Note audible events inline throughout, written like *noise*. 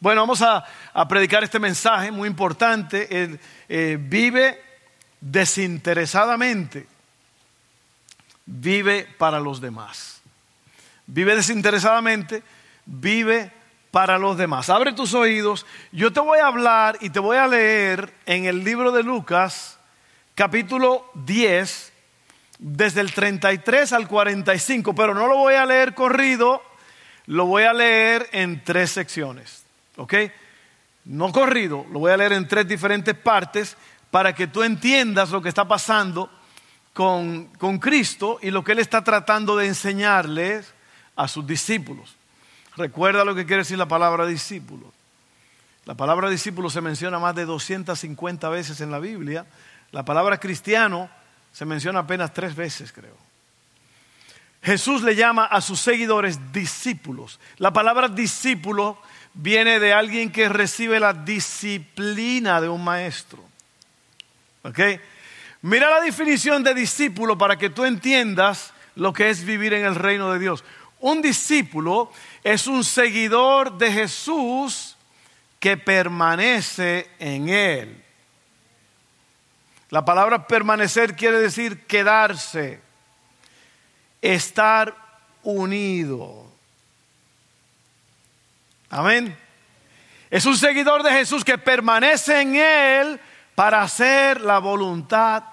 Bueno, vamos a, predicar este mensaje muy importante. Eh, vive desinteresadamente. Vive para los demás. Vive desinteresadamente. Vive para los demás. Abre tus oídos. Yo te voy a hablar y te voy a leer en el libro de Lucas, capítulo 10, desde el 33 al 45, pero no lo voy a leer corrido, lo voy a leer en tres secciones. ¿Ok? No corrido, lo voy a leer en tres diferentes partes para que tú entiendas lo que está pasando con, con Cristo y lo que Él está tratando de enseñarles a sus discípulos. Recuerda lo que quiere decir la palabra discípulo. La palabra discípulo se menciona más de 250 veces en la Biblia. La palabra cristiano se menciona apenas tres veces, creo. Jesús le llama a sus seguidores discípulos. La palabra discípulo viene de alguien que recibe la disciplina de un maestro. ¿Ok? Mira la definición de discípulo para que tú entiendas lo que es vivir en el reino de Dios. Un discípulo es un seguidor de Jesús que permanece en Él. La palabra permanecer quiere decir quedarse, estar unido. Amén. Es un seguidor de Jesús que permanece en Él para hacer la voluntad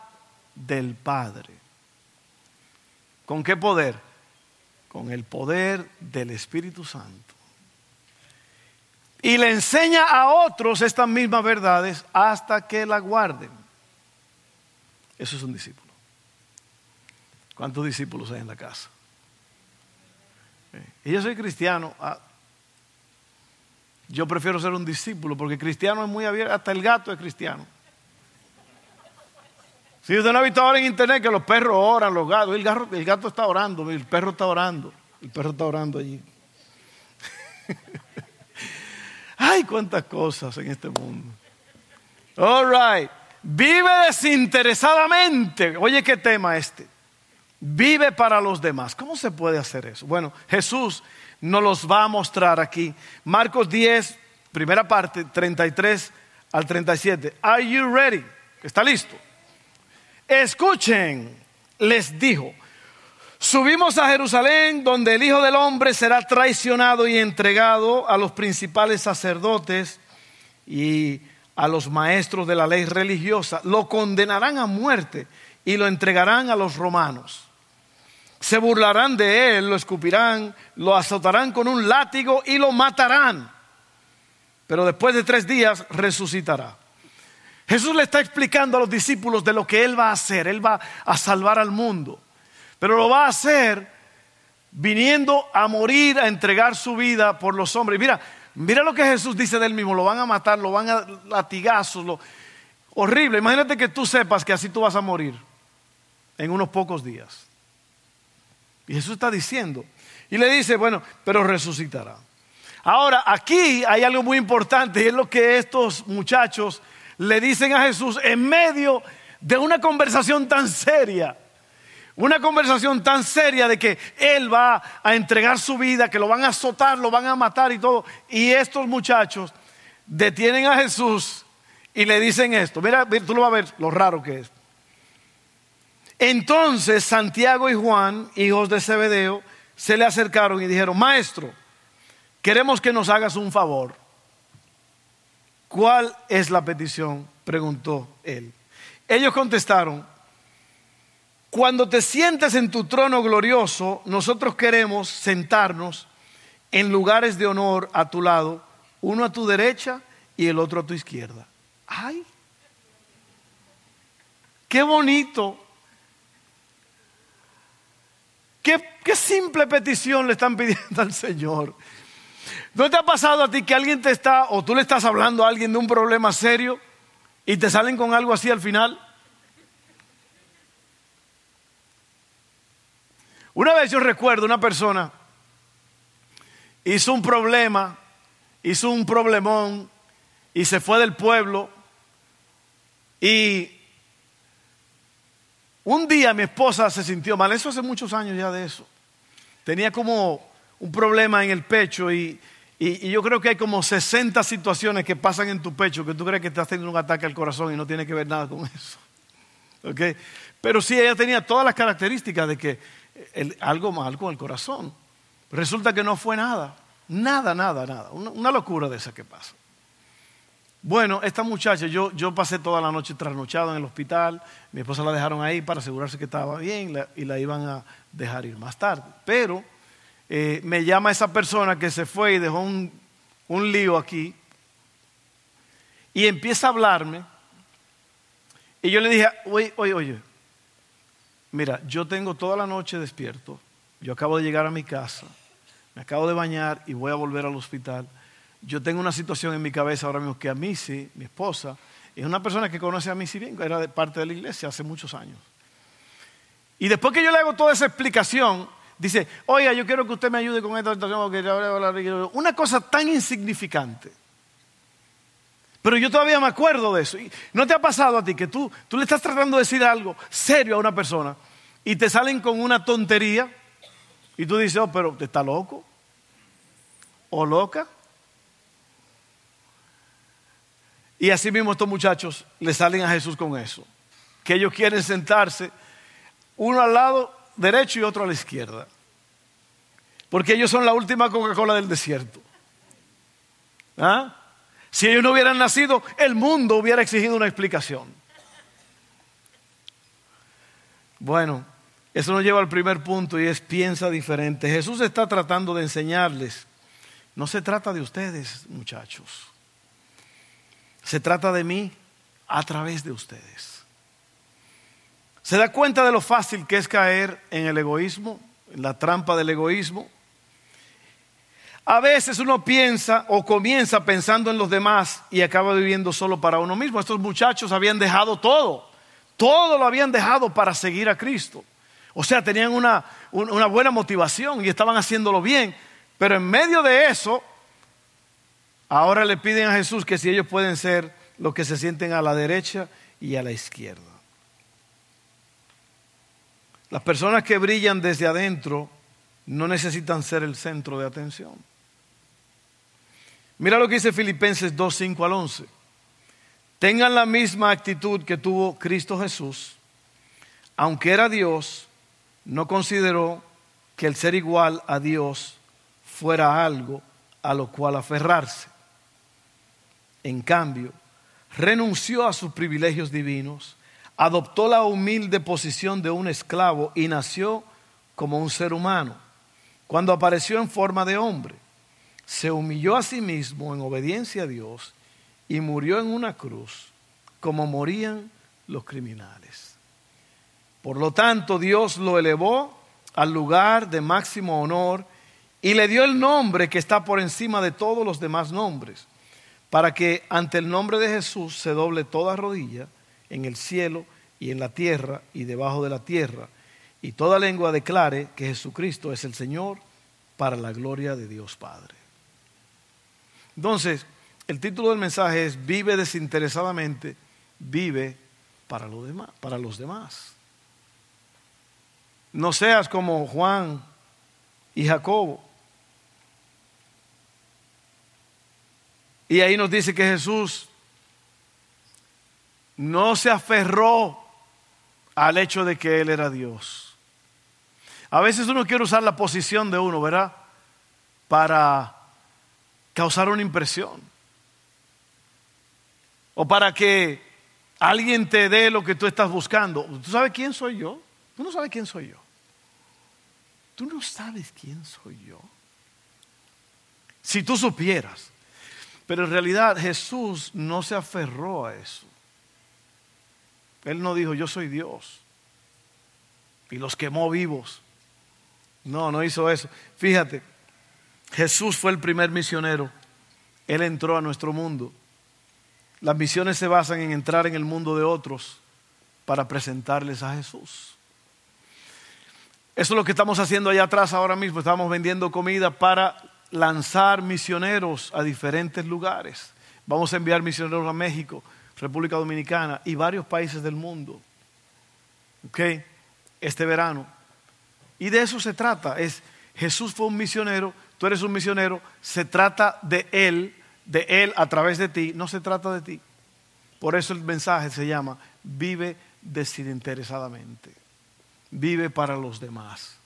del Padre. ¿Con qué poder? con el poder del Espíritu Santo. Y le enseña a otros estas mismas verdades hasta que la guarden. Eso es un discípulo. ¿Cuántos discípulos hay en la casa? Y yo soy cristiano. Yo prefiero ser un discípulo porque cristiano es muy abierto. Hasta el gato es cristiano. Si usted no ha visto ahora en internet que los perros oran, los gatos, el gato, el gato está orando, el perro está orando, el perro está orando allí. *laughs* Ay, cuántas cosas en este mundo. All right. Vive desinteresadamente. Oye, qué tema este. Vive para los demás. ¿Cómo se puede hacer eso? Bueno, Jesús nos los va a mostrar aquí. Marcos 10, primera parte, 33 al 37. Are you ready? ¿Está listo? Escuchen, les dijo, subimos a Jerusalén donde el Hijo del Hombre será traicionado y entregado a los principales sacerdotes y a los maestros de la ley religiosa. Lo condenarán a muerte y lo entregarán a los romanos. Se burlarán de él, lo escupirán, lo azotarán con un látigo y lo matarán. Pero después de tres días resucitará. Jesús le está explicando a los discípulos de lo que Él va a hacer. Él va a salvar al mundo. Pero lo va a hacer viniendo a morir, a entregar su vida por los hombres. Mira, mira lo que Jesús dice de Él mismo. Lo van a matar, lo van a latigazos. Lo... Horrible. Imagínate que tú sepas que así tú vas a morir en unos pocos días. Y Jesús está diciendo. Y le dice, bueno, pero resucitará. Ahora, aquí hay algo muy importante y es lo que estos muchachos le dicen a Jesús en medio de una conversación tan seria. Una conversación tan seria de que Él va a entregar su vida, que lo van a azotar, lo van a matar y todo. Y estos muchachos detienen a Jesús y le dicen esto. Mira, tú lo vas a ver lo raro que es. Entonces Santiago y Juan, hijos de Zebedeo, se le acercaron y dijeron, Maestro, queremos que nos hagas un favor. ¿Cuál es la petición? preguntó él. Ellos contestaron, cuando te sientes en tu trono glorioso, nosotros queremos sentarnos en lugares de honor a tu lado, uno a tu derecha y el otro a tu izquierda. ¡Ay! ¡Qué bonito! ¿Qué, simple petición le están pidiendo al Señor? ¿No te ha pasado a ti que alguien te está, o tú le estás hablando a alguien de un problema serio y te salen con algo así al final? Una vez yo recuerdo una persona hizo un problema, hizo un problemón y se fue del pueblo y un día mi esposa se sintió mal, eso hace muchos años ya de eso. Tenía como un problema en el pecho y Y, yo creo que hay como 60 situaciones que pasan en tu pecho que tú crees que estás teniendo un ataque al corazón y no tiene que ver nada con eso. *laughs* ¿Okay? Pero sí, ella tenía todas las características de que algo mal con el corazón. Resulta que no fue nada. Nada, nada, nada. Una, locura de esa que pasa. Bueno, esta muchacha, yo, yo pasé toda la noche trasnochado en el hospital. Mi esposa la dejaron ahí para asegurarse que estaba bien y la iban a dejar ir más tarde. Pero eh, me llama esa persona que se fue y dejó un, un lío aquí y empieza a hablarme. Y yo le dije, oye, oye, oye, mira, yo tengo toda la noche despierto, yo acabo de llegar a mi casa, me acabo de bañar y voy a volver al hospital. Yo tengo una situación en mi cabeza ahora mismo que a sí, mi esposa, es una persona que conoce a sí bien, era de parte de la iglesia hace muchos años. Y después que yo le hago toda esa explicación, dice, oiga, yo quiero que usted me ayude con esta situación. Una cosa tan insignificante. Pero yo todavía me acuerdo de eso. ¿No te ha pasado a ti que tú, tú le estás tratando de decir algo serio a una persona y te salen con una tontería y tú dices, oh, pero está loco? ¿O loca? Y así mismo estos muchachos le salen a Jesús con eso. Que ellos quieren sentarse uno al lado derecho y otro a la izquierda. Porque ellos son la última Coca-Cola del desierto. ¿Ah? Si ellos no hubieran nacido, el mundo hubiera exigido una explicación. Bueno, eso nos lleva al primer punto y es piensa diferente. Jesús está tratando de enseñarles. No se trata de ustedes, muchachos. Se trata de mí a través de ustedes. ¿Se da cuenta de lo fácil que es caer en el egoísmo, en la trampa del egoísmo? A veces uno piensa o comienza pensando en los demás y acaba viviendo solo para uno mismo. Estos muchachos habían dejado todo, todo lo habían dejado para seguir a Cristo. O sea, tenían una, una buena motivación y estaban haciéndolo bien. Pero en medio de eso, ahora le piden a Jesús que si ellos pueden ser los que se sienten a la derecha y a la izquierda. Las personas que brillan desde adentro no necesitan ser el centro de atención. Mira lo que dice Filipenses 2, 5 al 11. Tengan la misma actitud que tuvo Cristo Jesús. Aunque era Dios, no consideró que el ser igual a Dios fuera algo a lo cual aferrarse. En cambio, renunció a sus privilegios divinos adoptó la humilde posición de un esclavo y nació como un ser humano. Cuando apareció en forma de hombre, se humilló a sí mismo en obediencia a Dios y murió en una cruz como morían los criminales. Por lo tanto, Dios lo elevó al lugar de máximo honor y le dio el nombre que está por encima de todos los demás nombres, para que ante el nombre de Jesús se doble toda rodilla en el cielo y en la tierra y debajo de la tierra, y toda lengua declare que Jesucristo es el Señor para la gloria de Dios Padre. Entonces, el título del mensaje es Vive desinteresadamente, vive para, demás, para los demás. No seas como Juan y Jacobo. Y ahí nos dice que Jesús no se aferró al hecho de que Él era Dios. A veces uno quiere usar la posición de uno, ¿verdad? Para causar una impresión. O para que alguien te dé lo que tú estás buscando. ¿Tú sabes quién soy yo? Tú no sabes quién soy yo. Tú no sabes quién soy yo. Si tú supieras. Pero en realidad Jesús no se aferró a eso. Él no dijo, yo soy Dios. Y los quemó vivos. No, no hizo eso. Fíjate, Jesús fue el primer misionero. Él entró a nuestro mundo. Las misiones se basan en entrar en el mundo de otros para presentarles a Jesús. Eso es lo que estamos haciendo allá atrás ahora mismo. Estamos vendiendo comida para lanzar misioneros a diferentes lugares. Vamos a enviar misioneros a México, República Dominicana y varios países del mundo. ¿Ok? Este verano. Y de eso se trata. Es, Jesús fue un misionero, tú eres un misionero, se trata de Él, de Él a través de ti, no se trata de ti. Por eso el mensaje se llama, vive desinteresadamente, vive para los demás.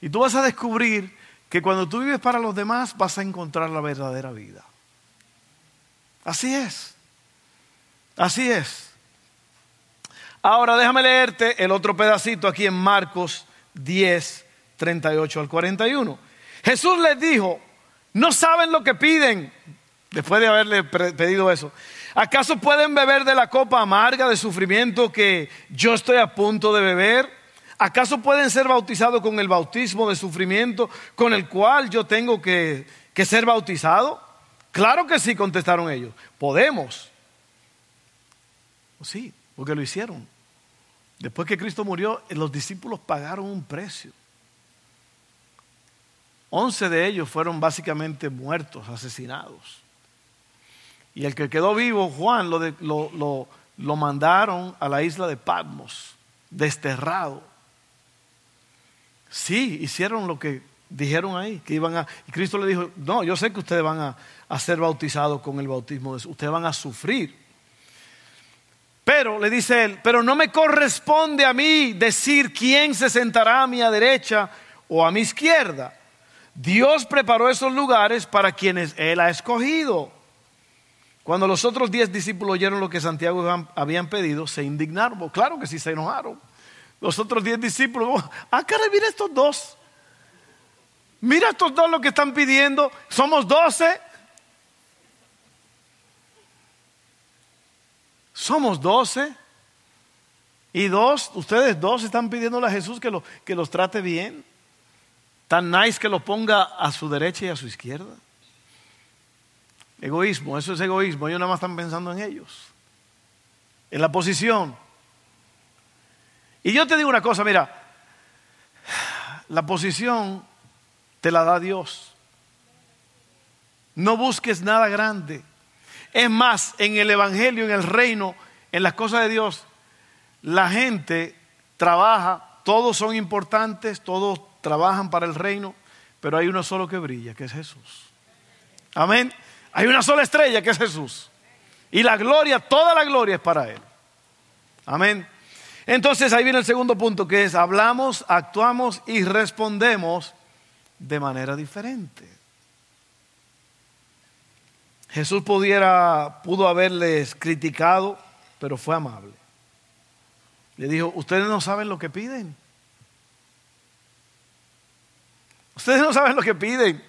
Y tú vas a descubrir que cuando tú vives para los demás vas a encontrar la verdadera vida. Así es, así es. Ahora déjame leerte el otro pedacito aquí en Marcos 10, 38 al 41. Jesús les dijo, no saben lo que piden, después de haberle pedido eso. ¿Acaso pueden beber de la copa amarga de sufrimiento que yo estoy a punto de beber? ¿Acaso pueden ser bautizados con el bautismo de sufrimiento con el cual yo tengo que, que ser bautizado? Claro que sí, contestaron ellos. Podemos. Sí, porque lo hicieron. Después que Cristo murió, los discípulos pagaron un precio. Once de ellos fueron básicamente muertos, asesinados. Y el que quedó vivo, Juan, lo, lo, mandaron a la isla de Patmos, desterrado. Sí, hicieron lo que dijeron ahí, que iban a... Y Cristo le dijo, no, yo sé que ustedes van a, a ser bautizados con el bautismo de ustedes van a sufrir. Pero, le dice él, pero no me corresponde a mí decir quién se sentará a mi derecha o a mi izquierda. Dios preparó esos lugares para quienes Él ha escogido. Cuando los otros diez discípulos oyeron lo que Santiago habían pedido, se indignaron. Claro que sí, se enojaron. Los otros diez discípulos, ah, caray, mira estos dos. Mira estos dos lo que están pidiendo. Somos doce. Somos doce. Y dos, ustedes dos están pidiéndole a Jesús que, que los trate bien. Tan nice que los ponga a su derecha y a su izquierda. Egoísmo, eso es egoísmo. Ellos nada más están pensando en ellos, en la posición. Y yo te digo una cosa, mira, la posición te la da Dios. No busques nada grande. Es más, en el Evangelio, en el reino, en las cosas de Dios, la gente trabaja, todos son importantes, todos trabajan para el reino, pero hay uno solo que brilla, que es Jesús. Amén. Hay una sola estrella que es Jesús. Y la gloria, toda la gloria es para Él. Amén. Entonces ahí viene el segundo punto que es hablamos, actuamos y respondemos de manera diferente. Jesús pudiera, pudo haberles criticado, pero fue amable. Le dijo, ustedes no saben lo que piden. Ustedes no saben lo que piden.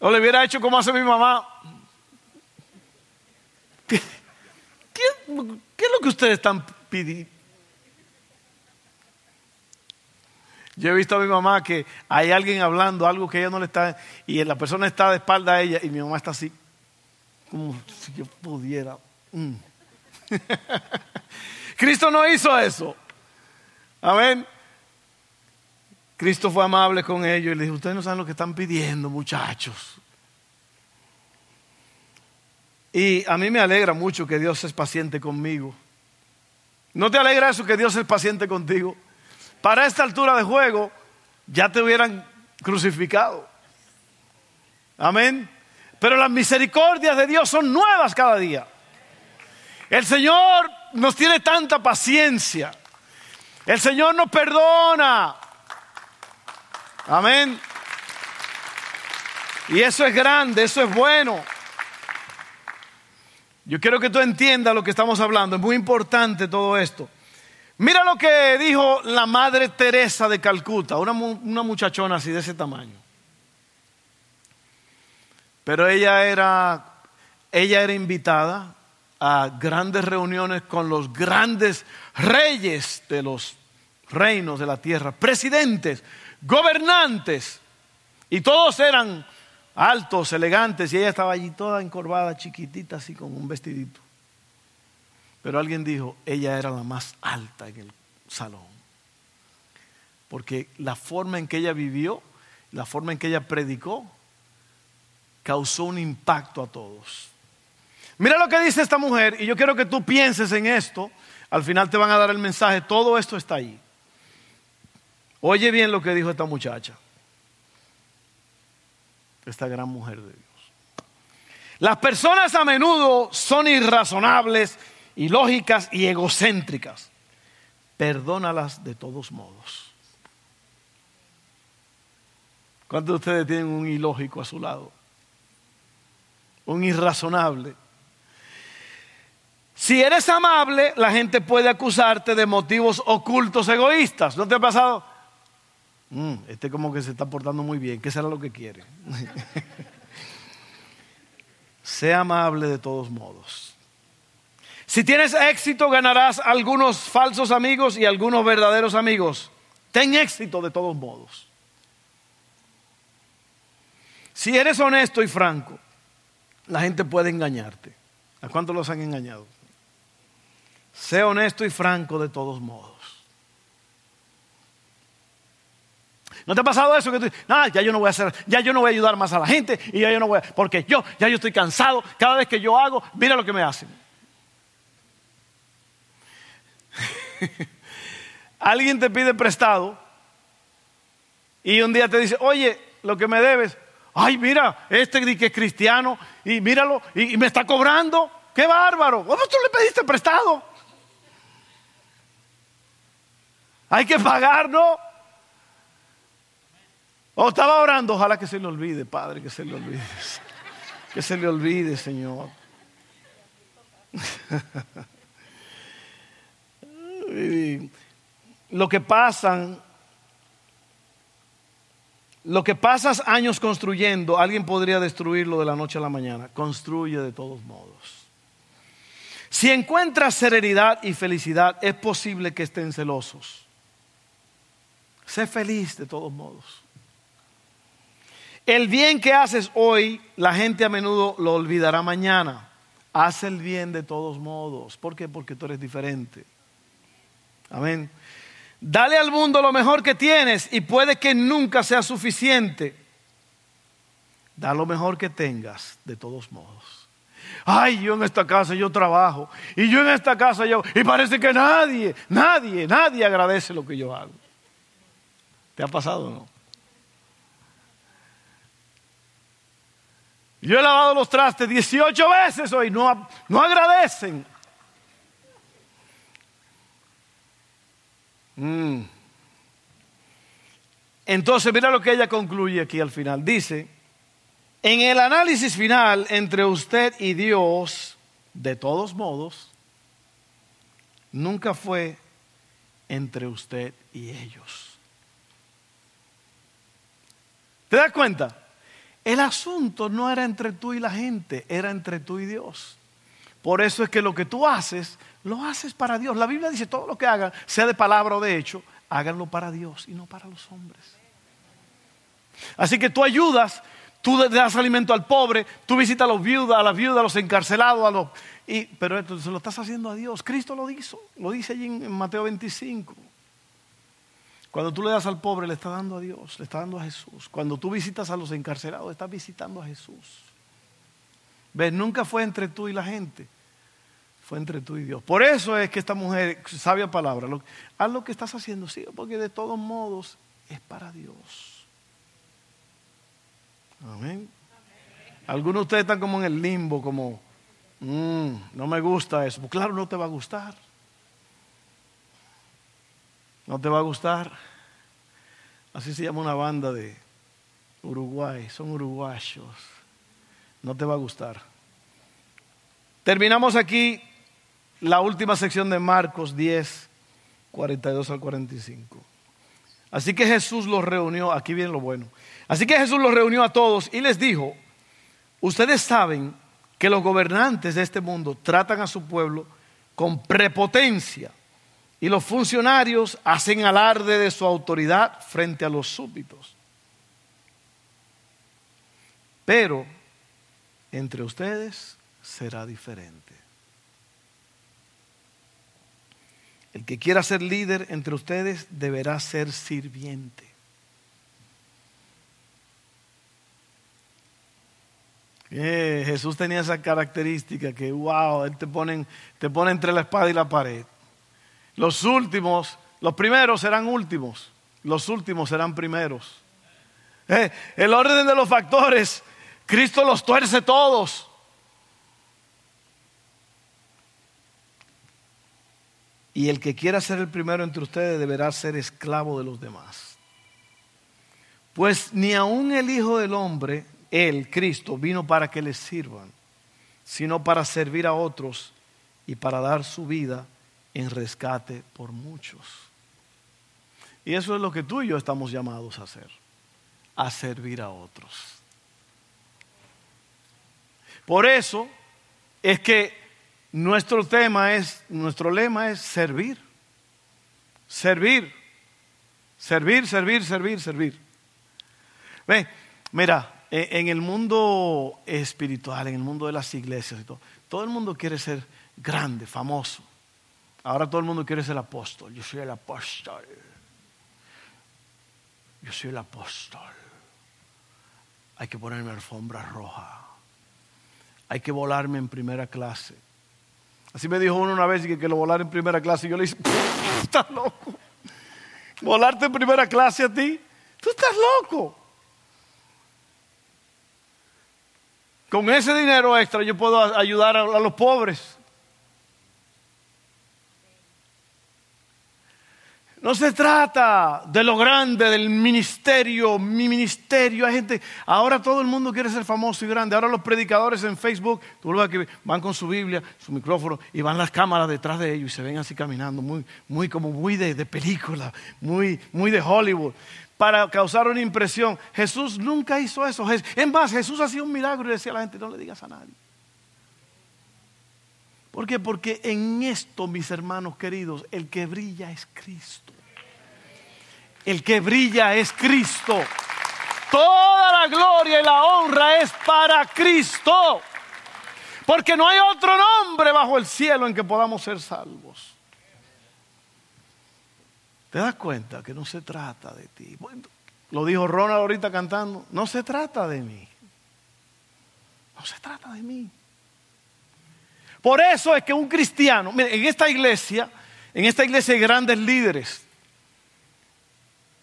O le hubiera hecho como hace mi mamá. *laughs* ¿Qué, es lo que ustedes están pidiendo? Yo he visto a mi mamá que hay alguien hablando algo que ella no le está, y la persona está de espalda a ella y mi mamá está así, como si yo pudiera. Mm. *laughs* Cristo no hizo eso. Amén. Cristo fue amable con ellos y les dijo, ustedes no saben lo que están pidiendo, muchachos. Y a mí me alegra mucho que Dios es paciente conmigo. ¿No te alegra eso que Dios es paciente contigo? Para esta altura de juego ya te hubieran crucificado. Amén. Pero las misericordias de Dios son nuevas cada día. El Señor nos tiene tanta paciencia. El Señor nos perdona. Amén. Y eso es grande, eso es bueno. Yo quiero que tú entiendas lo que estamos hablando. Es muy importante todo esto. Mira lo que dijo la Madre Teresa de Calcuta, una, una muchachona así de ese tamaño. Pero ella era, ella era invitada a grandes reuniones con los grandes reyes de los reinos de la tierra, presidentes, gobernantes, y todos eran altos, elegantes, y ella estaba allí toda encorvada, chiquitita, así con un vestidito. Pero alguien dijo, ella era la más alta en el salón. Porque la forma en que ella vivió, la forma en que ella predicó, causó un impacto a todos. Mira lo que dice esta mujer, y yo quiero que tú pienses en esto. Al final te van a dar el mensaje, todo esto está ahí. Oye bien lo que dijo esta muchacha. Esta gran mujer de Dios. Las personas a menudo son irrazonables, ilógicas y egocéntricas. Perdónalas de todos modos. ¿Cuántos de ustedes tienen un ilógico a su lado? Un irrazonable. Si eres amable, la gente puede acusarte de motivos ocultos egoístas. ¿No te ha pasado? Mm, este como que se está portando muy bien. ¿Qué será lo que quiere? *laughs* Sea amable de todos modos. Si tienes éxito, ganarás algunos falsos amigos y algunos verdaderos amigos. Ten éxito de todos modos. Si eres honesto y franco, la gente puede engañarte. ¿A cuántos los han engañado? Sé honesto y franco de todos modos. ¿No te ha pasado eso que tú ya yo no voy a hacer, ya yo no voy a ayudar más a la gente y ya yo no voy a, porque yo, ya yo estoy cansado, cada vez que yo hago, mira lo que me hacen. *laughs* Alguien te pide prestado y un día te dice, oye, lo que me debes, ay, mira, este que es cristiano y míralo y, me está cobrando, qué bárbaro, ¿cómo tú le pediste prestado? Hay que pagar, ¿no? O estaba orando, ojalá que se le olvide, Padre, que se le olvide. Que se le olvide, Señor. *laughs* lo que pasan, lo que pasas años construyendo, alguien podría destruirlo de la noche a la mañana. Construye de todos modos. Si encuentras serenidad y felicidad, es posible que estén celosos. Sé feliz de todos modos. El bien que haces hoy, la gente a menudo lo olvidará mañana. Haz el bien de todos modos. ¿Por qué? Porque tú eres diferente. Amén. Dale al mundo lo mejor que tienes y puede que nunca sea suficiente. Da lo mejor que tengas de todos modos. Ay, yo en esta casa yo trabajo y yo en esta casa yo y parece que nadie, nadie, nadie agradece lo que yo hago. ¿Te ha pasado o no? Yo he lavado los trastes 18 veces hoy, no, no agradecen. Mm. Entonces, mira lo que ella concluye aquí al final. Dice, en el análisis final entre usted y Dios, de todos modos, nunca fue entre usted y ellos. ¿Te das cuenta? El asunto no era entre tú y la gente, era entre tú y Dios. Por eso es que lo que tú haces lo haces para Dios. La Biblia dice, todo lo que hagan, sea de palabra o de hecho, háganlo para Dios y no para los hombres. Así que tú ayudas, tú das alimento al pobre, tú visitas a los viudas, a las viudas, a los encarcelados, a los... Y, pero esto se lo estás haciendo a Dios. Cristo lo hizo, lo dice allí en, Mateo 25. Cuando tú le das al pobre, le estás dando a Dios, le estás dando a Jesús. Cuando tú visitas a los encarcelados, estás visitando a Jesús. ¿Ves? Nunca fue entre tú y la gente fue entre tú y Dios. Por eso es que esta mujer, sabia palabra, haz lo que estás haciendo, sí, porque de todos modos es para Dios. Amén. Algunos de ustedes están como en el limbo, como, mm, no me gusta eso. Pues claro, no te va a gustar. No te va a gustar. Así se llama una banda de Uruguay, son uruguayos. No te va a gustar. Terminamos aquí la última sección de Marcos 10, 42 al 45. Así que Jesús los reunió, aquí viene lo bueno. Así que Jesús los reunió a todos y les dijo, ustedes saben que los gobernantes de este mundo tratan a su pueblo con prepotencia y los funcionarios hacen alarde de su autoridad frente a los súbditos. Pero entre ustedes será diferente. El que quiera ser líder entre ustedes deberá ser sirviente. Eh, Jesús tenía esa característica que, wow, Él te pone, te pone entre la espada y la pared. Los últimos, los primeros serán últimos, los últimos serán primeros. Eh, el orden de los factores, Cristo los tuerce todos. Y el que quiera ser el primero entre ustedes deberá ser esclavo de los demás. Pues ni aun el Hijo del Hombre, Él, Cristo, vino para que les sirvan, sino para servir a otros y para dar su vida en rescate por muchos. Y eso es lo que tú y yo estamos llamados a hacer, a servir a otros. Por eso es que nuestro tema es, nuestro lema es servir. Servir. Servir, servir, servir, servir. Ve, mira, e, en el mundo espiritual, en el mundo de las iglesias todo el mundo quiere ser grande, famoso. Ahora todo el mundo quiere ser apóstol. Yo soy el apóstol. Yo soy el apóstol. Hay que ponerme alfombra roja. Hay que volarme en primera clase. Así me dijo uno una vez que, que lo volar en primera clase. Y yo le dije, estás loco. Volarte en primera clase a ti. Tú estás loco. Con ese dinero extra yo puedo ayudar a los pobres. No se trata de lo grande, del ministerio, mi ministerio. Hay gente, ahora todo el mundo quiere ser famoso y grande. Ahora los predicadores en Facebook, tú lo ves que van con su Biblia, su micrófono y van las cámaras detrás de ellos y se ven así caminando, muy, muy como muy de, de película, muy, muy de Hollywood, para causar una impresión. Jesús nunca hizo eso. Es más, Jesús hacía un milagro y decía a la gente, no le digas a nadie. ¿Por qué? Porque en esto, mis hermanos queridos, el que brilla es Cristo. El que brilla es Cristo. Toda la gloria y la honra es para Cristo. Porque no hay otro nombre bajo el cielo en que podamos ser salvos. ¿Te das cuenta que no se trata de ti? Lo dijo Ronald ahorita cantando. No se trata de mí. No se trata de mí. Por eso es que un cristiano, en esta iglesia, en esta iglesia hay grandes líderes.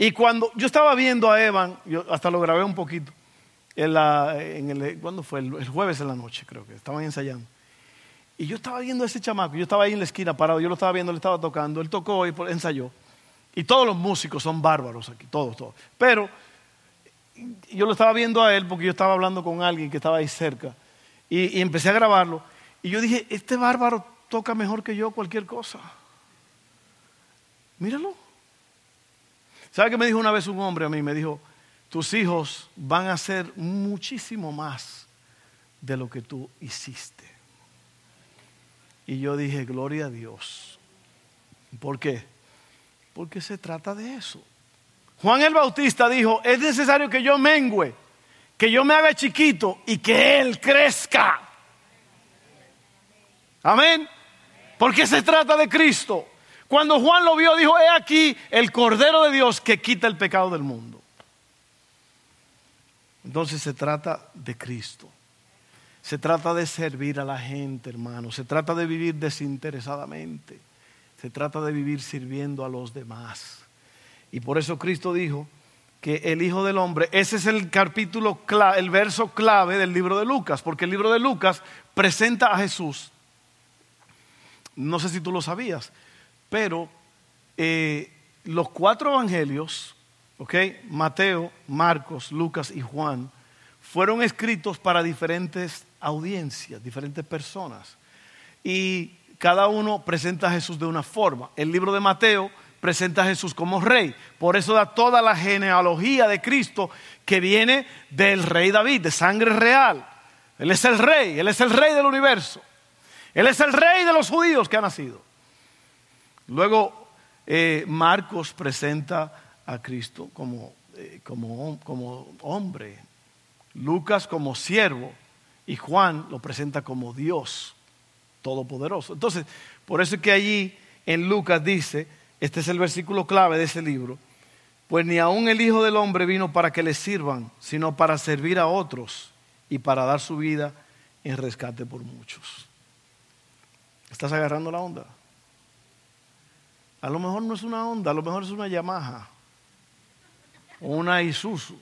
Y cuando yo estaba viendo a Evan, yo hasta lo grabé un poquito, en, la, en el, ¿cuándo fue? El, jueves en la noche creo que, estaban ensayando. Y yo estaba viendo a ese chamaco, yo estaba ahí en la esquina parado, yo lo estaba viendo, le estaba tocando, él tocó y ensayó. Y todos los músicos son bárbaros aquí, todos, todos. Pero yo lo estaba viendo a él porque yo estaba hablando con alguien que estaba ahí cerca. Y, y empecé a grabarlo. Y yo dije, este bárbaro toca mejor que yo cualquier cosa. Míralo. ¿Sabe qué me dijo una vez un hombre a mí? Me dijo, tus hijos van a hacer muchísimo más de lo que tú hiciste. Y yo dije, gloria a Dios. ¿Por qué? Porque se trata de eso. Juan el Bautista dijo, es necesario que yo mengüe, que yo me haga chiquito y que Él crezca. Amén. Porque se trata de Cristo. Cuando Juan lo vio, dijo, he aquí el Cordero de Dios que quita el pecado del mundo. Entonces se trata de Cristo. Se trata de servir a la gente, hermano. Se trata de vivir desinteresadamente. Se trata de vivir sirviendo a los demás. Y por eso Cristo dijo que el Hijo del Hombre, ese es el capítulo, el verso clave del libro de Lucas, porque el libro de Lucas presenta a Jesús. No sé si tú lo sabías, pero eh, los cuatro evangelios, Mateo, Marcos, Lucas y Juan, fueron escritos para diferentes audiencias, diferentes personas. Y cada uno presenta a Jesús de una forma. El libro de Mateo presenta a Jesús como rey. Por eso da toda la genealogía de Cristo que viene del rey David, de sangre real. Él es el rey, Él es el rey del universo. Él es el rey de los judíos que ha nacido. Luego eh, Marcos presenta a Cristo como, eh, como, como hombre, Lucas como siervo y Juan lo presenta como Dios todopoderoso. Entonces, por eso es que allí en Lucas dice, este es el versículo clave de ese libro, pues ni aun el Hijo del Hombre vino para que le sirvan, sino para servir a otros y para dar su vida en rescate por muchos. ¿Estás agarrando la onda? A lo mejor no es una Honda, a lo mejor es una Yamaha o una Isuzu.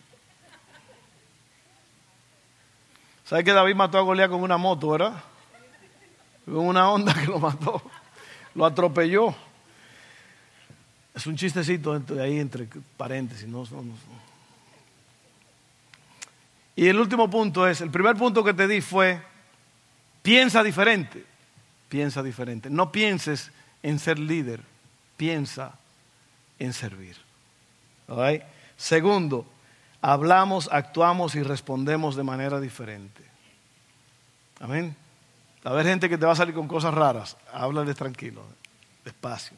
¿Sabes que David mató a Goliat con una moto, verdad? Con una onda que lo mató. Lo atropelló. Es un chistecito ahí entre paréntesis. No, Y el último punto es, el primer punto que te di fue, piensa diferente. Piensa diferente. No pienses en ser líder, piensa en servir. Segundo, hablamos, actuamos y respondemos de manera diferente. Amén. A ver gente que te va a salir con cosas raras, háblales tranquilo, despacio.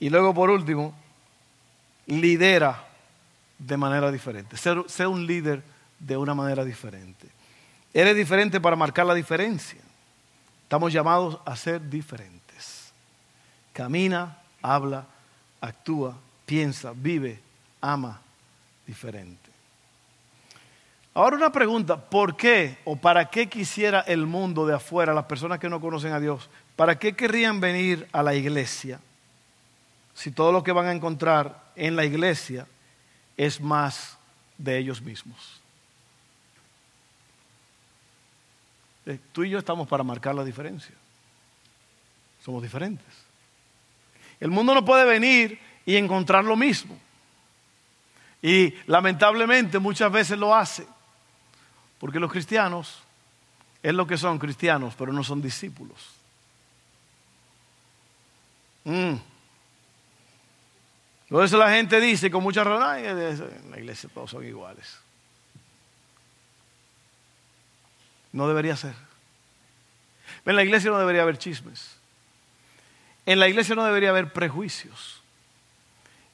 Y luego por último, lidera de manera diferente. Sé un líder de una manera diferente. Eres diferente para marcar la diferencia. Estamos llamados a ser diferentes. Camina, habla, actúa, piensa, vive, ama diferente. Ahora una pregunta, ¿por qué o para qué quisiera el mundo de afuera, las personas que no conocen a Dios, para qué querrían venir a la iglesia si todo lo que van a encontrar en la iglesia es más de ellos mismos? Eh, tú y yo estamos para marcar la diferencia. Somos diferentes. El mundo no puede venir y encontrar lo mismo. Y lamentablemente muchas veces lo hace. Porque los cristianos es lo que son cristianos, pero no son discípulos. Mm. Eso la gente dice con mucha razón, en la iglesia todos son iguales. No debería ser. En la iglesia no debería haber chismes. En la iglesia no debería haber prejuicios.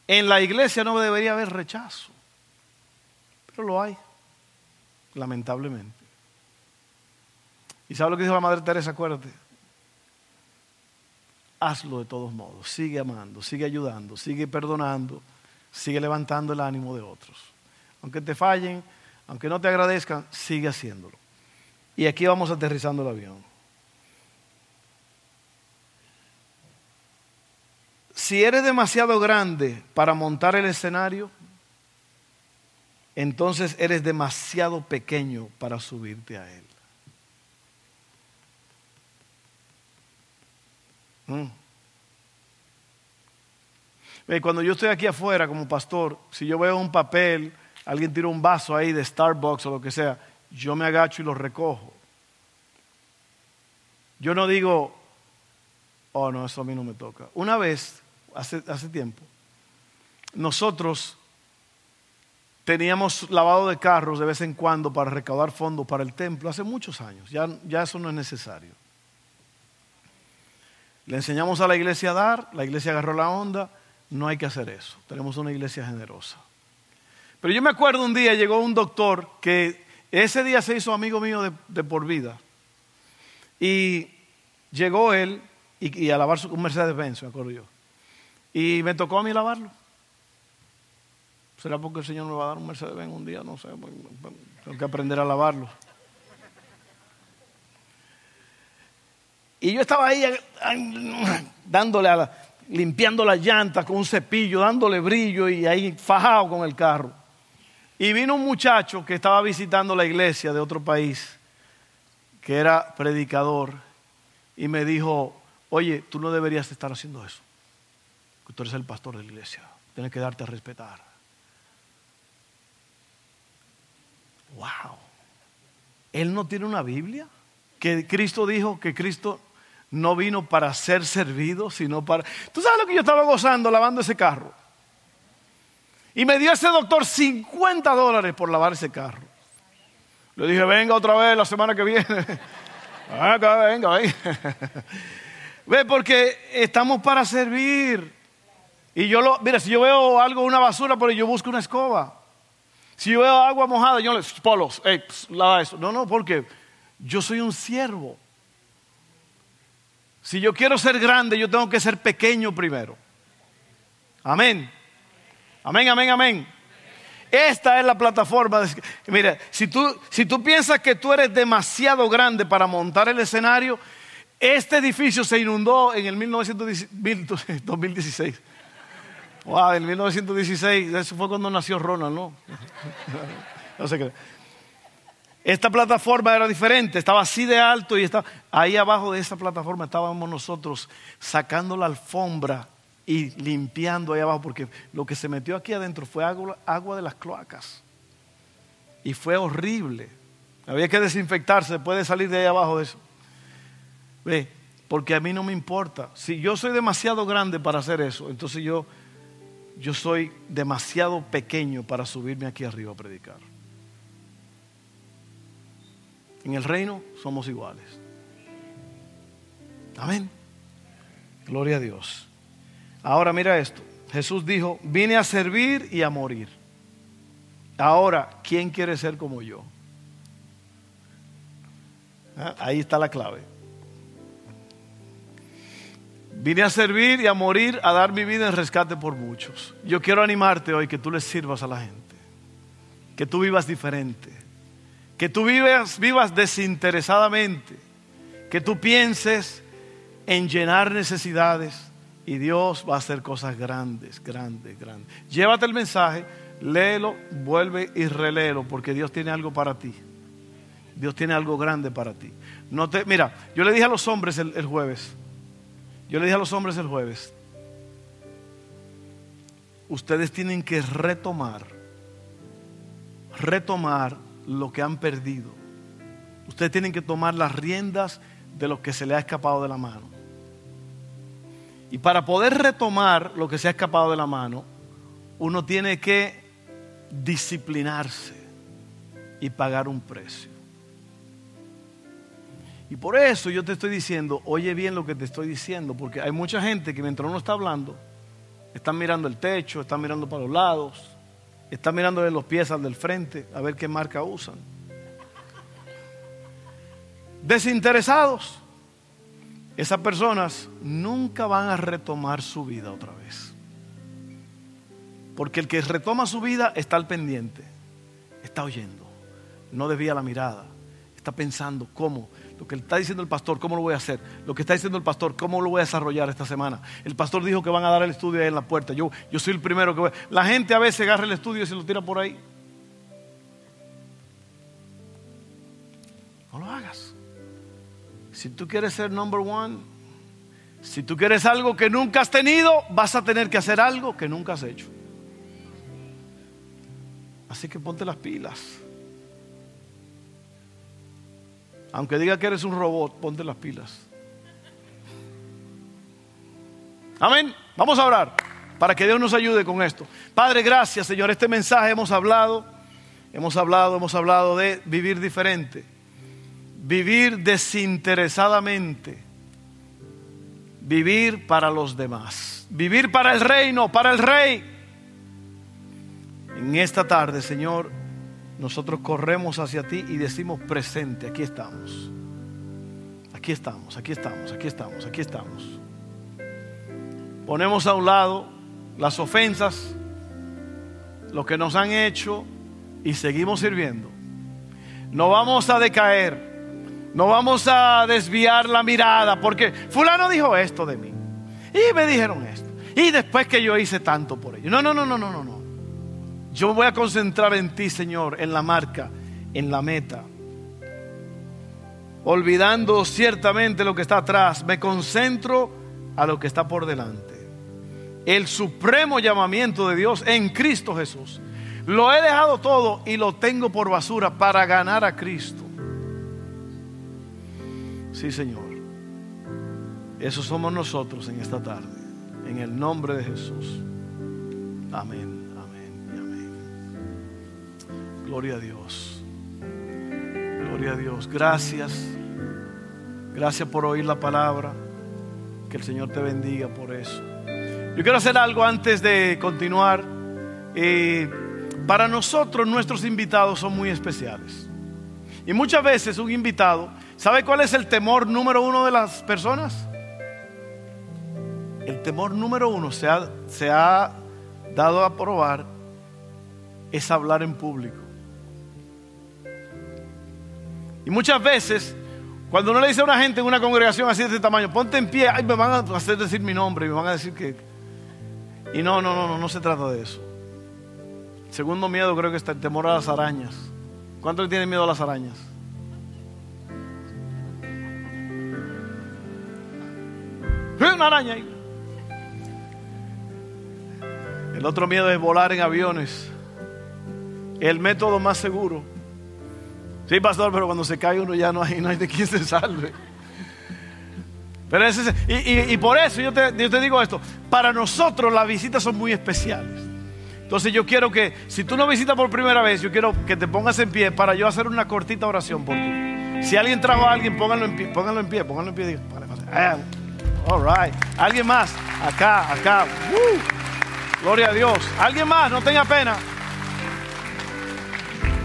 En la iglesia no debería haber rechazo. Pero lo hay, lamentablemente. ¿Y sabes lo que dijo la Madre Teresa? Acuérdate. Hazlo de todos modos. Sigue amando, sigue ayudando, sigue perdonando, sigue levantando el ánimo de otros. Aunque te fallen, aunque no te agradezcan, sigue haciéndolo. Y aquí vamos aterrizando el avión. Si eres demasiado grande para montar el escenario, entonces eres demasiado pequeño para subirte a él. Mm. Cuando yo estoy aquí afuera como pastor, si yo veo un papel, alguien tira un vaso ahí de Starbucks o lo que sea, yo me agacho y lo recojo. Yo no digo, oh no, eso a mí no me toca. Una vez hace, tiempo, nosotros teníamos lavado de carros de vez en cuando para recaudar fondos para el templo, hace muchos años, ya, ya eso no es necesario. Le enseñamos a la iglesia a dar, la iglesia agarró la onda, no hay que hacer eso, tenemos una iglesia generosa. Pero yo me acuerdo un día llegó un doctor que ese día se hizo amigo mío de, por vida. Y llegó él y, a lavar su, un Mercedes-Benz, me acuerdo yo. Y me tocó a mí lavarlo. ¿Será porque el Señor me va a dar un Mercedes-Benz un día? No sé, pues, tengo que aprender a lavarlo. Y yo estaba ahí dándole a limpiando las llantas con un cepillo, dándole brillo y ahí fajado con el carro. Y vino un muchacho que estaba visitando la iglesia de otro país, que era predicador, y me dijo, oye, tú no deberías estar haciendo eso que tú eres el pastor de la iglesia. Tienes que darte a respetar. Wow. Él no tiene una Biblia. Que Cristo dijo que Cristo no vino para ser servido, sino para... ¿Tú sabes lo que yo estaba gozando lavando ese carro? Y me dio ese doctor 50 dólares por lavar ese carro. Le dije, venga otra vez la semana que viene. *laughs* venga, venga, *laughs* venga. Ve, porque estamos para servir. Y yo lo, mira, si yo veo algo, una basura, pero yo busco una escoba. Si yo veo agua mojada, yo le, polos, hey, lava eso. No, no, porque yo soy un siervo. Si yo quiero ser grande, yo tengo que ser pequeño primero. Amén. Amén, amén, amén. Esta es la plataforma. mira, si tú, si tú piensas que tú eres demasiado grande para montar el escenario, este edificio se inundó en el 2016. Wow, en 1916, eso fue cuando nació Ronald, ¿no? *laughs* no sé qué. Esta plataforma era diferente, estaba así de alto y estaba, ahí abajo de esa plataforma estábamos nosotros sacando la alfombra y limpiando ahí abajo, porque lo que se metió aquí adentro fue agua, agua de las cloacas. Y fue horrible. Había que desinfectarse, puede salir de ahí abajo de eso. Ve, porque a mí no me importa. Si yo soy demasiado grande para hacer eso, entonces yo, yo soy demasiado pequeño para subirme aquí arriba a predicar. En el reino somos iguales. Amén. Gloria a Dios. Ahora mira esto. Jesús dijo, vine a servir y a morir. Ahora, ¿quién quiere ser como yo? Ah, ahí está la clave. Vine a servir y a morir, a dar mi vida en rescate por muchos. Yo quiero animarte hoy que tú le sirvas a la gente, que tú vivas diferente, que tú vivas, vivas desinteresadamente, que tú pienses en llenar necesidades y Dios va a hacer cosas grandes, grandes, grandes. Llévate el mensaje, léelo, vuelve y reléelo porque Dios tiene algo para ti. Dios tiene algo grande para ti. No te, mira, yo le dije a los hombres el, jueves, yo le dije a los hombres el jueves, ustedes tienen que retomar, retomar lo que han perdido. Ustedes tienen que tomar las riendas de lo que se le ha escapado de la mano. Y para poder retomar lo que se ha escapado de la mano, uno tiene que disciplinarse y pagar un precio. Y por eso yo te estoy diciendo, oye bien lo que te estoy diciendo, porque hay mucha gente que mientras uno está hablando, están mirando el techo, están mirando para los lados, están mirando los pies al del frente, a ver qué marca usan. Desinteresados. Esas personas nunca van a retomar su vida otra vez. Porque el que retoma su vida está al pendiente, está oyendo, no desvía la mirada, está pensando cómo lo que está diciendo el pastor, ¿cómo lo voy a hacer? Lo que está diciendo el pastor, ¿cómo lo voy a desarrollar esta semana? El pastor dijo que van a dar el estudio ahí en la puerta. Yo, yo soy el primero que voy. La gente a veces agarra el estudio y se lo tira por ahí. No lo hagas. Si tú quieres ser number one, si tú quieres algo que nunca has tenido, vas a tener que hacer algo que nunca has hecho. Así que ponte las pilas. Aunque diga que eres un robot, ponte las pilas. Amén. Vamos a orar para que Dios nos ayude con esto. Padre, gracias, Señor. Este mensaje hemos hablado, hemos hablado, hemos hablado de vivir diferente, vivir desinteresadamente, vivir para los demás, vivir para el reino, para el rey. En esta tarde, Señor, nosotros corremos hacia ti y decimos presente, aquí estamos. Aquí estamos, aquí estamos, aquí estamos, aquí estamos. Ponemos a un lado las ofensas, lo que nos han hecho y seguimos sirviendo. No vamos a decaer, no vamos a desviar la mirada porque fulano dijo esto de mí y me dijeron esto. Y después que yo hice tanto por ellos. No, no, no, no, no, no. Yo me voy a concentrar en ti, Señor, en la marca, en la meta. Olvidando ciertamente lo que está atrás, me concentro a lo que está por delante. El supremo llamamiento de Dios en Cristo Jesús. Lo he dejado todo y lo tengo por basura para ganar a Cristo. Sí, Señor. Eso somos nosotros en esta tarde. En el nombre de Jesús. Amén. Gloria a Dios. Gloria a Dios. Gracias. Gracias por oír la palabra. Que el Señor te bendiga por eso. Yo quiero hacer algo antes de continuar. Eh, para nosotros nuestros invitados son muy especiales. Y muchas veces un invitado, ¿sabe cuál es el temor número uno de las personas? El temor número uno se ha, se ha dado a probar es hablar en público. Y muchas veces, cuando uno le dice a una gente en una congregación así de este tamaño, ponte en pie, ay, me van a hacer decir mi nombre, y me van a decir que... Y no, no, no, no, no se trata de eso. segundo miedo creo que está el temor a las arañas. ¿Cuánto le tienen miedo a las arañas? Una araña ahí. El otro miedo es volar en aviones. El método más seguro. Sí, pastor, pero cuando se cae uno ya no hay, no hay de quién se salve. Pero ese, y, y, por eso yo te, yo te digo esto. Para nosotros las visitas son muy especiales. Entonces yo quiero que, si tú no visitas por primera vez, yo quiero que te pongas en pie para yo hacer una cortita oración por ti. Si alguien trajo a alguien, pónganlo en pie, pónganlo en pie, pónganlo en pie. Ah, all right. Alguien más, acá, acá. Gloria a Dios. Alguien más, no tenga pena.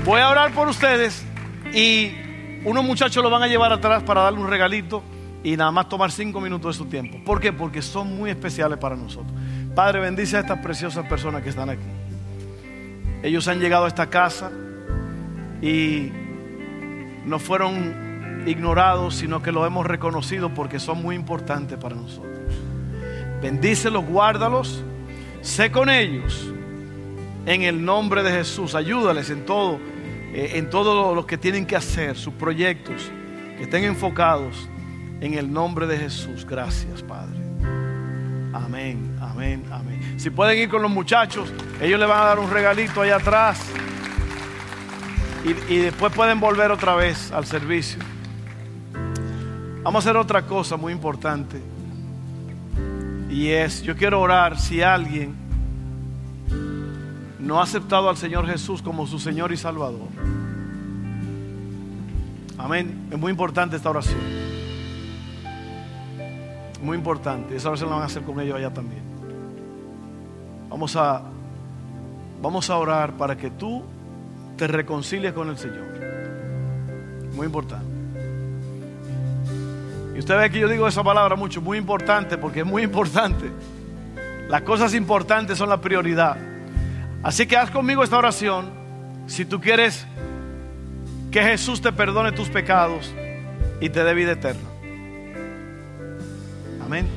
Voy a orar por ustedes y unos muchachos lo van a llevar atrás para darle un regalito y nada más tomar cinco minutos de su tiempo. ¿Por qué? Porque son muy especiales para nosotros. Padre, bendice a estas preciosas personas que están aquí. Ellos han llegado a esta casa y no fueron ignorados, sino que lo hemos reconocido porque son muy importantes para nosotros. Bendícelos, guárdalos, sé con ellos en el nombre de Jesús. Ayúdales en todo, eh, en todo lo que tienen que hacer, sus proyectos, que estén enfocados en el nombre de Jesús. Gracias, Padre. Amén, amén, amén. Si pueden ir con los muchachos, ellos le van a dar un regalito allá atrás. Y, y después pueden volver otra vez al servicio. Vamos a hacer otra cosa muy importante. Y es, yo quiero orar si alguien no ha aceptado al Señor Jesús como su Señor y Salvador. Amén. Es muy importante esta oración. Muy importante. Esa oración la van a hacer con ellos allá también. Vamos a, vamos a orar para que tú te reconcilies con el Señor. Muy importante. Y usted ve que yo digo esa palabra mucho, muy importante, porque es muy importante. Las cosas importantes son la prioridad. Así que haz conmigo esta oración si tú quieres que Jesús te perdone tus pecados y te dé vida eterna. Amén.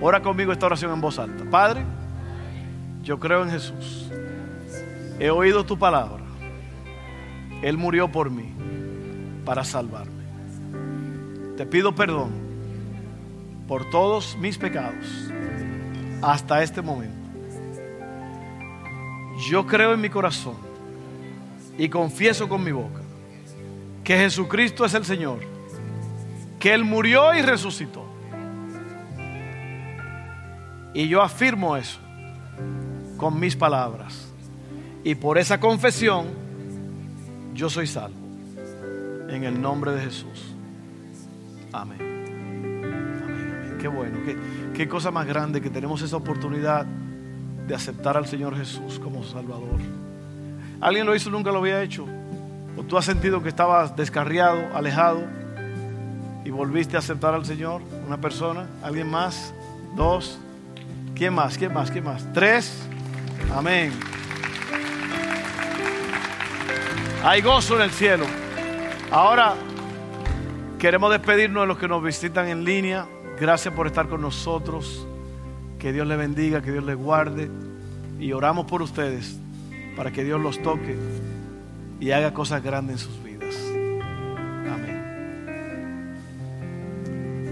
Ora conmigo esta oración en voz alta. Padre, yo creo en Jesús. He oído tu palabra. Él murió por mí para salvarme. Te pido perdón por todos mis pecados hasta este momento. Yo creo en mi corazón y confieso con mi boca que Jesucristo es el Señor, que Él murió y resucitó y yo afirmo eso con mis palabras. Y por esa confesión, yo soy salvo. En el nombre de Jesús. Amén. Amén, Qué bueno, qué, qué cosa más grande que tenemos esa oportunidad de aceptar al Señor Jesús como Salvador. ¿Alguien lo hizo nunca lo había hecho? ¿O tú has sentido que estabas descarriado, alejado y volviste a aceptar al Señor? ¿Una persona? ¿Alguien más? ¿Dos? ¿Quién más? ¿Quién más? ¿Quién más? Tres. Amén. Hay gozo en el cielo. Ahora queremos despedirnos de los que nos visitan en línea. Gracias por estar con nosotros. Que Dios les bendiga, que Dios les guarde. Y oramos por ustedes para que Dios los toque y haga cosas grandes en sus vidas.